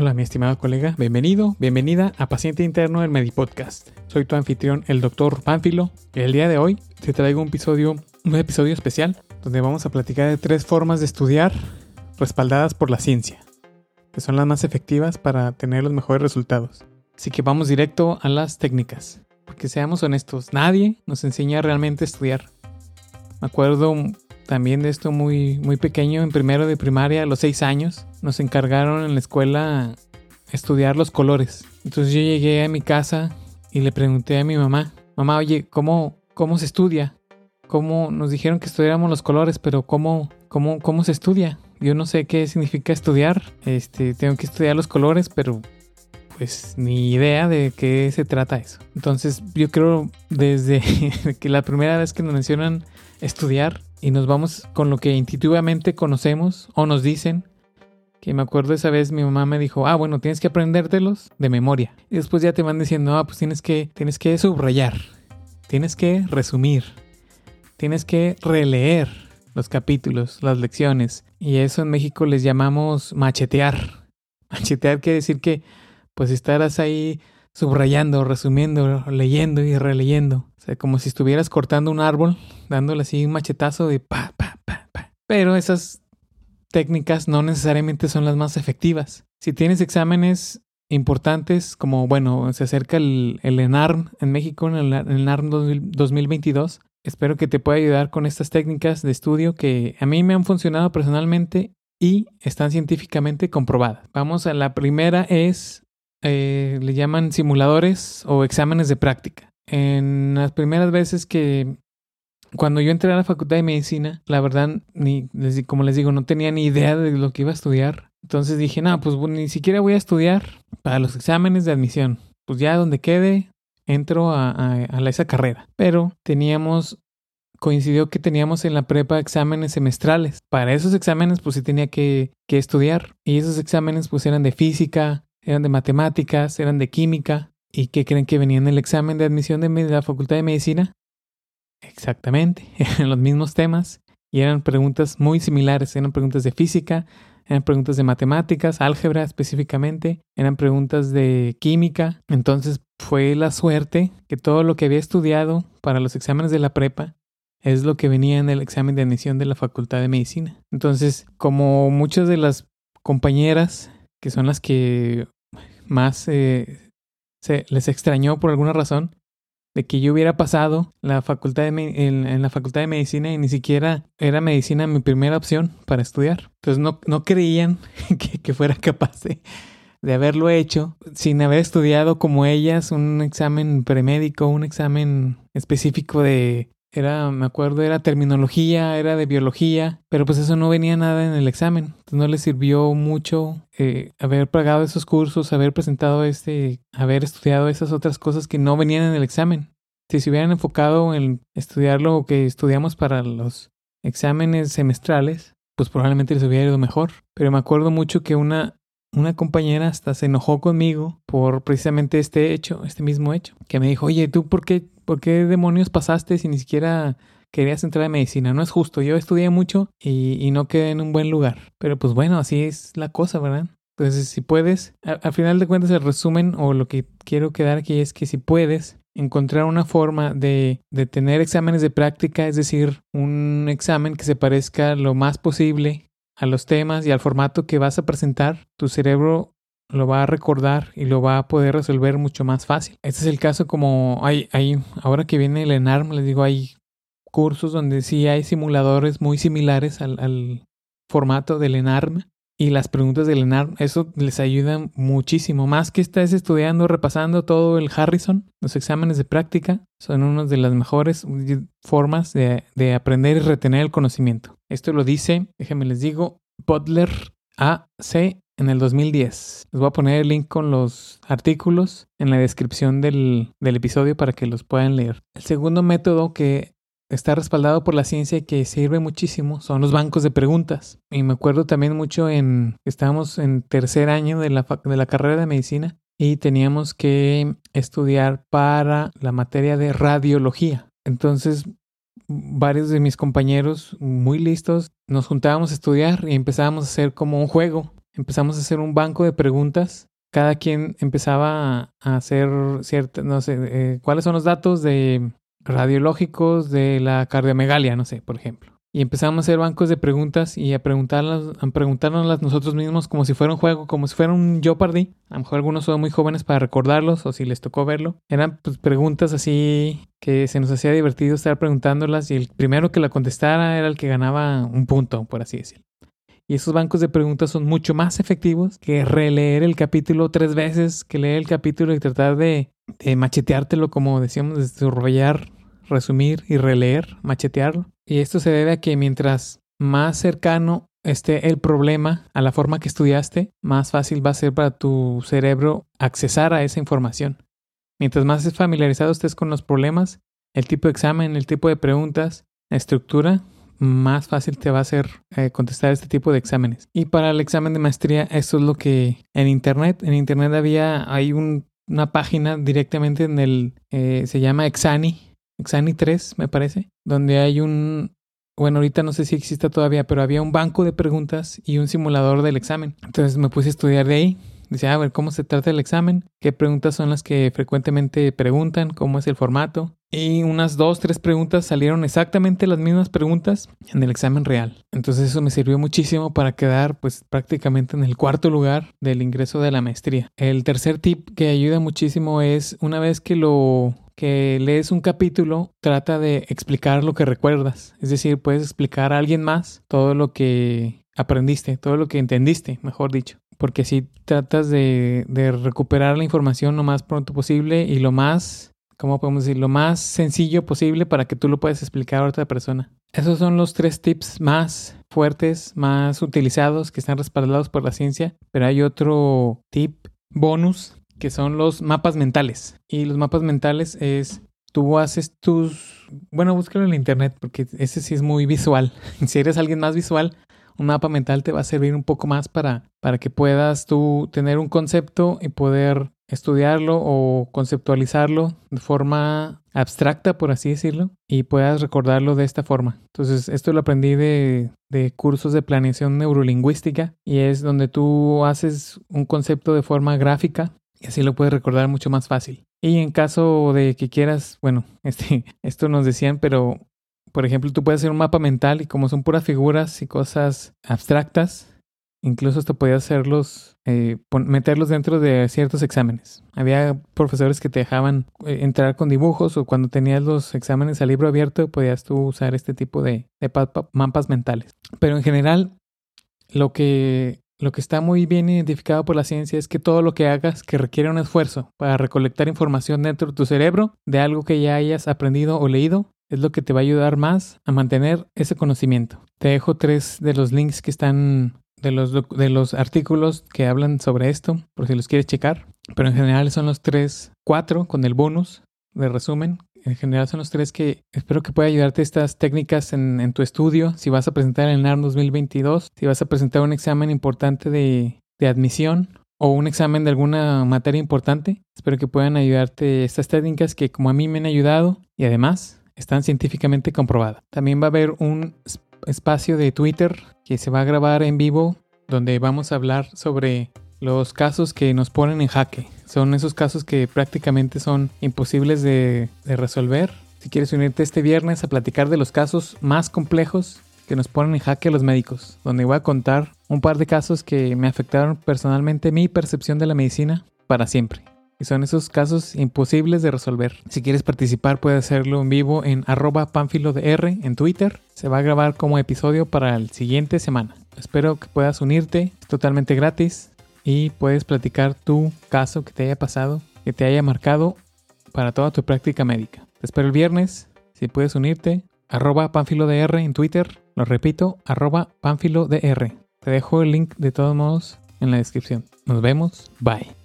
Hola, mi estimado colega, bienvenido, bienvenida a Paciente Interno del Medipodcast. Soy tu anfitrión, el doctor Pánfilo, el día de hoy te traigo un episodio, un episodio especial donde vamos a platicar de tres formas de estudiar respaldadas por la ciencia, que son las más efectivas para tener los mejores resultados. Así que vamos directo a las técnicas, porque seamos honestos, nadie nos enseña realmente a estudiar. Me acuerdo también de esto muy, muy pequeño, en primero de primaria, a los seis años, nos encargaron en la escuela estudiar los colores. Entonces yo llegué a mi casa y le pregunté a mi mamá, mamá, oye, ¿cómo, cómo se estudia? ¿Cómo nos dijeron que estudiáramos los colores, pero cómo, cómo, cómo se estudia? Yo no sé qué significa estudiar. Este, tengo que estudiar los colores, pero pues ni idea de qué se trata eso. Entonces yo creo desde que la primera vez que nos mencionan estudiar y nos vamos con lo que intuitivamente conocemos o nos dicen, que me acuerdo esa vez mi mamá me dijo, ah, bueno, tienes que aprendértelos de memoria. Y después ya te van diciendo, ah, pues tienes que, tienes que subrayar, tienes que resumir, tienes que releer los capítulos, las lecciones. Y eso en México les llamamos machetear. Machetear quiere decir que pues estarás ahí subrayando, resumiendo, leyendo y releyendo. Como si estuvieras cortando un árbol, dándole así un machetazo de pa, pa, pa, pa. Pero esas técnicas no necesariamente son las más efectivas. Si tienes exámenes importantes, como bueno, se acerca el, el ENARM en México, en el, el ENARM 2022, espero que te pueda ayudar con estas técnicas de estudio que a mí me han funcionado personalmente y están científicamente comprobadas. Vamos a la primera es eh, le llaman simuladores o exámenes de práctica. En las primeras veces que cuando yo entré a la facultad de medicina, la verdad, ni, como les digo, no tenía ni idea de lo que iba a estudiar. Entonces dije, no, pues ni siquiera voy a estudiar para los exámenes de admisión. Pues ya donde quede, entro a, a, esa carrera. Pero teníamos, coincidió que teníamos en la prepa exámenes semestrales. Para esos exámenes, pues sí tenía que, que estudiar. Y esos exámenes, pues eran de física, eran de matemáticas, eran de química. ¿Y qué creen que venía en el examen de admisión de la Facultad de Medicina? Exactamente, eran los mismos temas y eran preguntas muy similares. Eran preguntas de física, eran preguntas de matemáticas, álgebra específicamente, eran preguntas de química. Entonces fue la suerte que todo lo que había estudiado para los exámenes de la prepa es lo que venía en el examen de admisión de la Facultad de Medicina. Entonces, como muchas de las compañeras, que son las que más eh, se les extrañó por alguna razón de que yo hubiera pasado la facultad de en, la facultad de medicina y ni siquiera era medicina mi primera opción para estudiar. Entonces no, no creían que, que fuera capaz de, de haberlo hecho sin haber estudiado como ellas un examen premédico, un examen específico de era, me acuerdo, era terminología, era de biología, pero pues eso no venía nada en el examen. Entonces no les sirvió mucho eh, haber pagado esos cursos, haber presentado este, haber estudiado esas otras cosas que no venían en el examen. Si se hubieran enfocado en estudiar lo que estudiamos para los exámenes semestrales, pues probablemente les hubiera ido mejor. Pero me acuerdo mucho que una, una compañera hasta se enojó conmigo por precisamente este hecho, este mismo hecho, que me dijo, oye, ¿tú por qué ¿Por qué demonios pasaste si ni siquiera querías entrar a medicina? No es justo. Yo estudié mucho y, no quedé en un buen lugar. Pero pues bueno, así es la cosa, ¿verdad? Entonces, si puedes, al final de cuentas el resumen o lo que quiero quedar aquí es que si puedes encontrar una forma de, de tener exámenes de práctica, es decir, un examen que se parezca lo más posible a los temas y al formato que vas a presentar, tu cerebro lo va a recordar y lo va a poder resolver mucho más fácil. Este es el caso como hay, hay ahora que viene el ENARM, les digo, hay cursos donde sí hay simuladores muy similares al, al formato del ENARM y las preguntas del ENARM, eso les ayuda muchísimo. Más que estés estudiando, repasando todo el Harrison, los exámenes de práctica son una de las mejores formas de, de aprender y retener el conocimiento. Esto lo dice, déjenme les digo, Butler AC en el 2010. Les voy a poner el link con los artículos en la descripción del, del, episodio para que los puedan leer. El segundo método que está respaldado por la ciencia y que sirve muchísimo son los bancos de preguntas. Y me acuerdo también mucho en, estábamos en tercer año de la, de la carrera de medicina y teníamos que estudiar para la materia de radiología. Entonces, varios de mis compañeros muy listos nos juntábamos a estudiar y empezábamos a hacer como un juego empezamos a hacer un banco de preguntas. Cada quien empezaba a hacer ciertas, no sé, eh, cuáles son los datos de radiológicos de la cardiomegalia, no sé, por ejemplo. Y empezamos a hacer bancos de preguntas y a preguntarlas, a preguntárnoslas nosotros mismos como si fuera un juego, como si fuera un Jeopardy. A lo mejor algunos son muy jóvenes para recordarlos o si les tocó verlo. Eran pues, preguntas así que se nos hacía divertido estar preguntándolas y el primero que la contestara era el que ganaba un punto, por así decirlo. Y esos bancos de preguntas son mucho más efectivos que releer el capítulo tres veces, que leer el capítulo y tratar de, de macheteártelo, como decíamos, de desarrollar resumir y releer, machetearlo. Y esto se debe a que mientras más cercano esté el problema a la forma que estudiaste, más fácil va a ser para tu cerebro accesar a esa información. Mientras más familiarizado estés con los problemas, el tipo de examen, el tipo de preguntas, la estructura, más fácil te va a ser eh, contestar este tipo de exámenes. Y para el examen de maestría, esto es lo que en Internet, en Internet había, hay una página directamente en el, eh, se llama Exani, Exani 3, me parece, donde hay un, bueno, ahorita no sé si existe todavía, pero había un banco de preguntas y un simulador del examen. Entonces me puse a estudiar de ahí. Dice, a ver, ¿cómo se trata el examen? ¿Qué preguntas son las que frecuentemente preguntan? ¿Cómo es el formato? Y unas dos, tres preguntas salieron exactamente las mismas preguntas en el examen real. Entonces eso me sirvió muchísimo para quedar pues prácticamente en el cuarto lugar del ingreso de la maestría. El tercer tip que ayuda muchísimo es una vez que lo que lees un capítulo, trata de explicar lo que recuerdas. Es decir, puedes explicar a alguien más todo lo que aprendiste, todo lo que entendiste, mejor dicho. Porque así tratas de, de recuperar la información lo más pronto posible y lo más, ¿cómo podemos decir? Lo más sencillo posible para que tú lo puedas explicar a otra persona. Esos son los tres tips más fuertes, más utilizados, que están respaldados por la ciencia. Pero hay otro tip bonus que son los mapas mentales. Y los mapas mentales es, tú haces tus, bueno, búscalo en internet porque ese sí es muy visual. si eres alguien más visual, un mapa mental te va a servir un poco más para, para que puedas tú tener un concepto y poder estudiarlo o conceptualizarlo de forma abstracta, por así decirlo, y puedas recordarlo de esta forma. Entonces, esto lo aprendí de, de, cursos de planeación neurolingüística y es donde tú haces un concepto de forma gráfica y así lo puedes recordar mucho más fácil. Y en caso de que quieras, bueno, este, esto nos decían, pero por ejemplo, tú puedes hacer un mapa mental y como son puras figuras y cosas abstractas, incluso hasta podías hacerlos, eh, meterlos dentro de ciertos exámenes. Había profesores que te dejaban eh, entrar con dibujos o cuando tenías los exámenes al libro abierto podías tú usar este tipo de, de mapas mentales. Pero en general, lo que lo que está muy bien identificado por la ciencia es que todo lo que hagas que requiere un esfuerzo para recolectar información dentro de tu cerebro de algo que ya hayas aprendido o leído es lo que te va a ayudar más a mantener ese conocimiento. Te dejo tres de los links que están de los, de los artículos que hablan sobre esto, por si los quieres checar. Pero en general son los tres, cuatro con el bonus de resumen en general son los tres que espero que pueda ayudarte estas técnicas en, tu estudio. Si vas a presentar el NAR 2022, si vas a presentar un examen importante de, de admisión o un examen de alguna materia importante, espero que puedan ayudarte estas técnicas que como a mí me han ayudado y además están científicamente comprobadas. También va a haber un espacio de Twitter que se va a grabar en vivo donde vamos a hablar sobre los casos que nos ponen en jaque. Son esos casos que prácticamente son imposibles de, resolver. Si quieres unirte este viernes a platicar de los casos más complejos que nos ponen en jaque a los médicos, donde voy a contar un par de casos que me afectaron personalmente mi percepción de la medicina para siempre. Y son esos casos imposibles de resolver. Si quieres participar, puedes hacerlo en vivo en arroba panfilodr en Twitter. Se va a grabar como episodio para la siguiente semana. Espero que puedas unirte. Es totalmente gratis y puedes platicar tu caso que te haya pasado, que te haya marcado para toda tu práctica médica. Te espero el viernes, si puedes unirte, arroba panfilodr en Twitter, lo repito, arroba panfilodr. Te dejo el link de todos modos en la descripción. Nos vemos, bye.